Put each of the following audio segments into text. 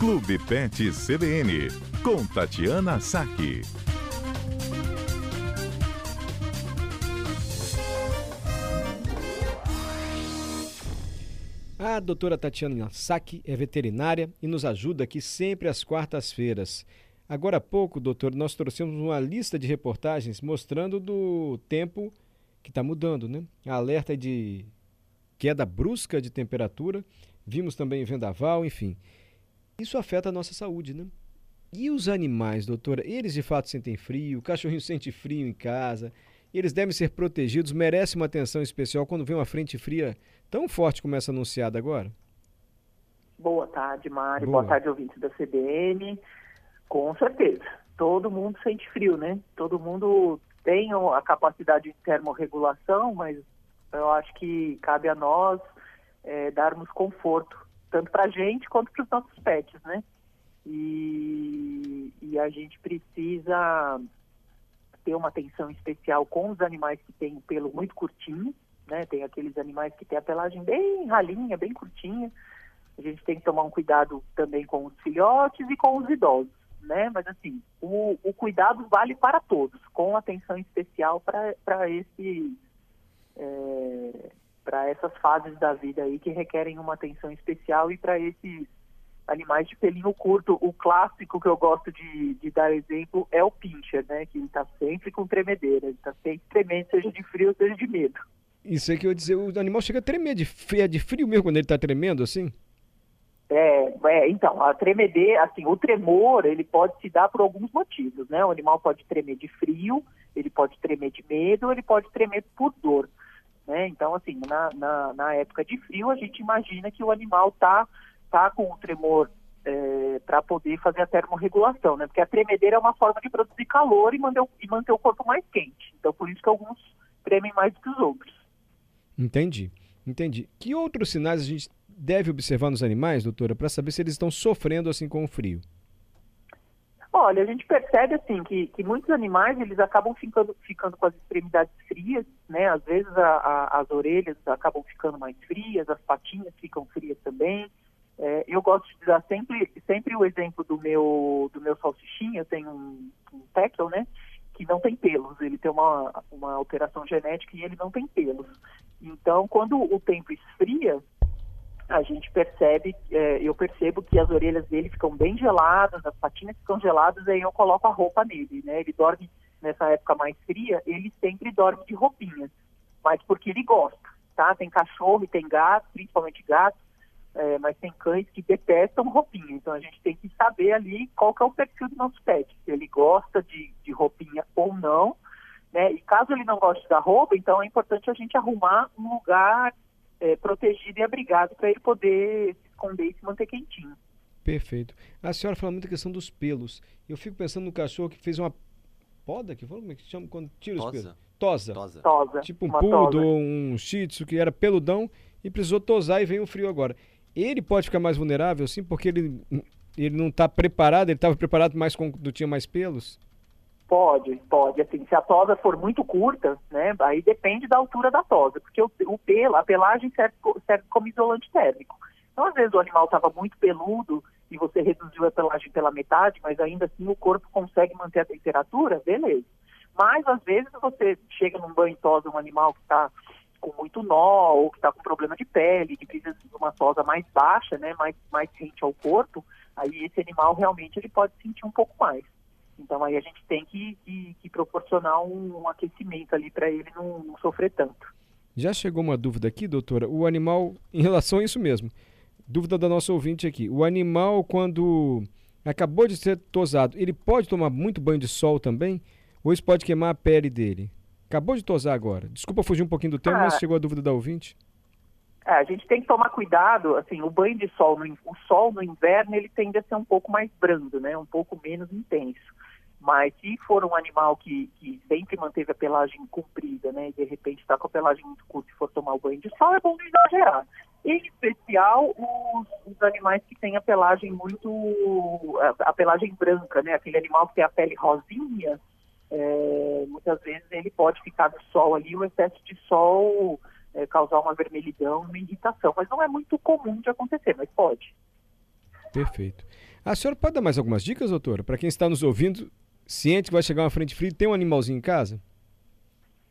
Clube Pet CBN, com Tatiana Saque. A doutora Tatiana Saque é veterinária e nos ajuda aqui sempre às quartas-feiras. Agora há pouco, doutor, nós trouxemos uma lista de reportagens mostrando do tempo que está mudando, né? A alerta de queda brusca de temperatura, vimos também vendaval, enfim. Isso afeta a nossa saúde, né? E os animais, doutora, eles de fato sentem frio, o cachorrinho sente frio em casa, eles devem ser protegidos, merecem uma atenção especial quando vem uma frente fria tão forte como essa anunciada agora? Boa tarde, Mário. Boa, Boa tarde, ouvintes da CBN. Com certeza. Todo mundo sente frio, né? Todo mundo tem a capacidade de termorregulação, mas eu acho que cabe a nós é, darmos conforto tanto para a gente quanto para os nossos pets, né? E, e, a gente precisa ter uma atenção especial com os animais que têm o pelo muito curtinho, né? Tem aqueles animais que têm a pelagem bem ralinha, bem curtinha. A gente tem que tomar um cuidado também com os filhotes e com os idosos, né? Mas assim, o, o cuidado vale para todos, com atenção especial para esse é, para essas fases da vida aí que requerem uma atenção especial e para esses animais de pelinho curto. O clássico que eu gosto de, de dar exemplo é o pincher, né? Que está sempre com tremedeira, ele está sempre tremendo, seja de frio, seja de medo. Isso é que eu ia dizer, o animal chega a tremer de frio, é de frio mesmo quando ele está tremendo assim? É, é, então, a tremedeira, assim, o tremor, ele pode se dar por alguns motivos, né? O animal pode tremer de frio, ele pode tremer de medo, ele pode tremer por dor. Né? Então, assim, na, na, na, época de frio, a gente imagina que o animal está tá com o tremor é, para poder fazer a termorregulação, né? Porque a tremedeira é uma forma de produzir calor e manter, e manter o corpo mais quente. Então, por isso que alguns tremem mais que os outros. Entendi, entendi. Que outros sinais a gente deve observar nos animais, doutora, para saber se eles estão sofrendo assim com o frio? Olha, a gente percebe assim que, que muitos animais eles acabam ficando, ficando com as extremidades frias, né? Às vezes a, a, as orelhas acabam ficando mais frias, as patinhas ficam frias também. É, eu gosto de dar sempre, sempre o exemplo do meu do meu salsichinha, tem um, um tackle, né? Que não tem pelos, ele tem uma, uma alteração genética e ele não tem pelos. Então, quando o tempo esfria, a gente percebe, é, eu percebo que as orelhas dele ficam bem geladas, as patinhas ficam geladas, aí eu coloco a roupa nele, né? Ele dorme nessa época mais fria, ele sempre dorme de roupinhas, mas porque ele gosta, tá? Tem cachorro e tem gato, principalmente gato, é, mas tem cães que detestam roupinha, então a gente tem que saber ali qual que é o perfil do nosso pet, se ele gosta de, de roupinha ou não, né? E caso ele não goste da roupa, então é importante a gente arrumar um lugar é, protegido e abrigado para ele poder se esconder e se manter quentinho. Perfeito. A senhora fala muito da questão dos pelos. Eu fico pensando no cachorro que fez uma poda, que como é que chama quando tira os pelos? Tosa. Tosa. tosa. Tipo um poodle, um shih tzu que era peludão e precisou tosar e vem o frio agora. Ele pode ficar mais vulnerável, sim, porque ele, ele não está preparado, ele estava preparado mais quando tinha mais pelos? Pode, pode. Assim, se a tosa for muito curta, né, aí depende da altura da tosa, porque o, o pelo, a pelagem serve, serve como isolante térmico. Então, às vezes o animal estava muito peludo e você reduziu a pelagem pela metade, mas ainda assim o corpo consegue manter a temperatura, beleza. Mas às vezes você chega num banho tosa um animal que está com muito nó ou que está com problema de pele, que precisa de uma tosa mais baixa, né, mais, mais rente ao corpo, aí esse animal realmente ele pode sentir um pouco mais. Então aí a gente tem que, que, que proporcionar um, um, aquecimento ali para ele não, não, sofrer tanto. Já chegou uma dúvida aqui, doutora? O animal, em relação a isso mesmo, dúvida da nossa ouvinte aqui. O animal, quando acabou de ser tosado, ele pode tomar muito banho de sol também? Ou isso pode queimar a pele dele? Acabou de tosar agora. Desculpa fugir um pouquinho do tema, ah, mas chegou a dúvida da ouvinte. É, a gente tem que tomar cuidado, assim, o banho de sol, no, o sol no inverno, ele tende a ser um pouco mais brando, né? Um pouco menos intenso. Mas se for um animal que, que sempre manteve a pelagem comprida, né, e de repente está com a pelagem muito curta e for tomar o banho de sol, é bom não exagerar. Em especial os, os, animais que têm a pelagem muito, a, a, pelagem branca, né, aquele animal que tem a pele rosinha, é, muitas vezes ele pode ficar no sol ali, o excesso de sol é, causar uma vermelhidão, uma irritação, mas não é muito comum de acontecer, mas pode. Perfeito. A senhora pode dar mais algumas dicas, doutora? Para quem está nos ouvindo, ciente que vai chegar uma frente fria, tem um animalzinho em casa?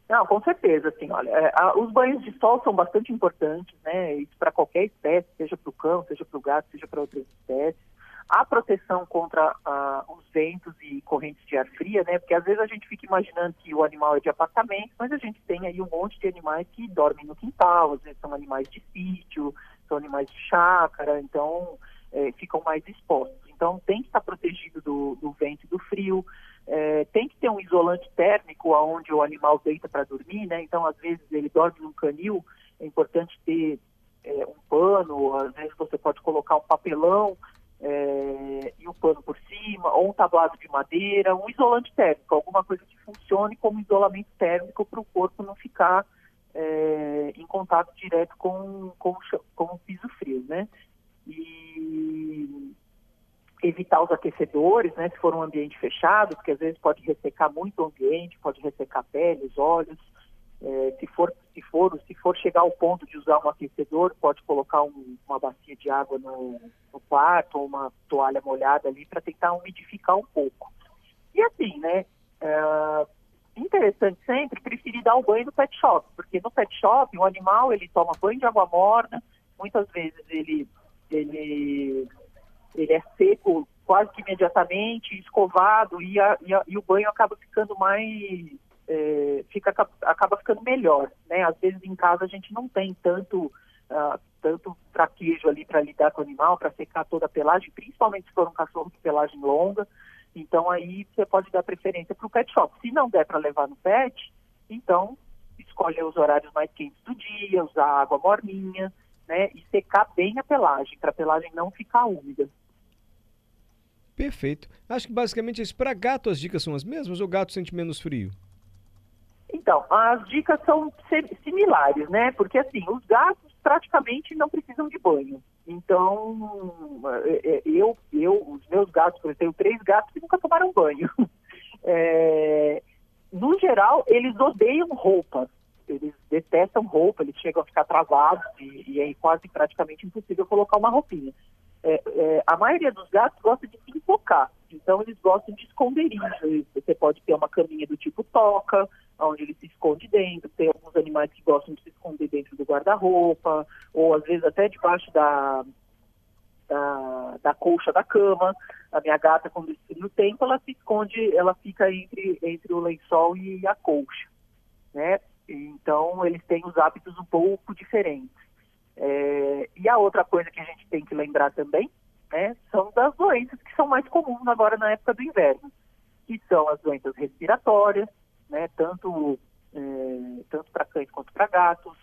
Não, com certeza, assim, olha, é, a, os banhos de sol são bastante importantes, né? Isso para qualquer espécie, seja para o cão, seja para o gato, seja para outras espécies. A proteção contra uh, os ventos e correntes de ar fria, né? Porque às vezes a gente fica imaginando que o animal é de apartamento, mas a gente tem aí um monte de animais que dormem no quintal, às vezes são animais de sítio, são animais de chácara, então é, ficam mais expostos. Então tem que estar protegido do, do vento e do frio. É, tem que ter um isolante térmico aonde o animal deita para dormir, né? Então, às vezes, ele dorme num canil, é importante ter é, um pano, às vezes você pode colocar um papelão é, e um pano por cima, ou um tablado de madeira, um isolante térmico, alguma coisa que funcione como isolamento térmico para o corpo não ficar é, em contato direto com, com, com o piso frio, né? E evitar os aquecedores, né, se for um ambiente fechado, porque às vezes pode ressecar muito o ambiente, pode ressecar a pele, os olhos. É, se for se for se for chegar ao ponto de usar um aquecedor, pode colocar um, uma bacia de água no, no quarto ou uma toalha molhada ali para tentar umidificar um pouco. E assim, né? É, interessante sempre preferir dar o banho no pet shop, porque no pet shop o animal ele toma banho de água morna, muitas vezes ele ele ele é seco quase que imediatamente, escovado, e, a, e, a, e o banho acaba ficando mais. É, fica, acaba ficando melhor. Né? Às vezes em casa a gente não tem tanto, uh, tanto traquejo ali para lidar com o animal, para secar toda a pelagem, principalmente se for um cachorro de pelagem longa. Então aí você pode dar preferência para o pet shop. Se não der para levar no pet, então escolhe os horários mais quentes do dia, usar água morninha, né? E secar bem a pelagem, para a pelagem não ficar úmida. Perfeito. Acho que basicamente é isso. Para gato as dicas são as mesmas ou gato sente menos frio? Então, as dicas são similares, né? Porque assim, os gatos praticamente não precisam de banho. Então, é, é, eu, eu, os meus gatos, eu tenho três gatos que nunca tomaram banho. É, no geral, eles odeiam roupa. Eles detestam roupa, eles chegam a ficar travados e, e é quase praticamente impossível colocar uma roupinha é, é, a maioria dos gatos gosta de se enfocar, então eles gostam de esconderijo. Você pode ter uma caminha do tipo toca, onde ele se esconde dentro, tem alguns animais que gostam de se esconder dentro do guarda-roupa, ou às vezes até debaixo da, da, da colcha da cama. A minha gata, quando no tempo, ela se esconde, ela fica entre, entre o lençol e a colcha, né? Então, eles têm os hábitos um pouco diferentes. É, e a outra coisa que a gente tem que lembrar também né, são das doenças que são mais comuns agora na época do inverno, que são as doenças respiratórias, né, tanto, é, tanto para cães quanto para gatos.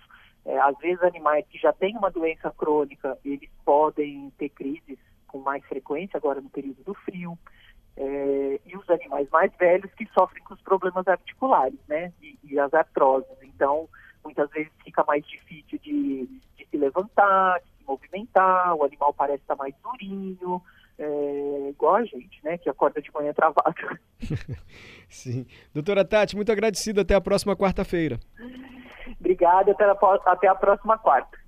É, às vezes animais que já têm uma doença crônica, eles podem ter crises com mais frequência agora no período do frio. É, e os animais mais velhos que sofrem com os problemas articulares, né, e, e as artroses. Então, muitas vezes fica mais difícil de, levantar, de se movimentar, o animal parece estar mais durinho, é, igual a gente, né, que acorda de manhã travado. Sim. Doutora Tati, muito agradecido. Até a próxima quarta-feira. Obrigada, até a, até a próxima quarta.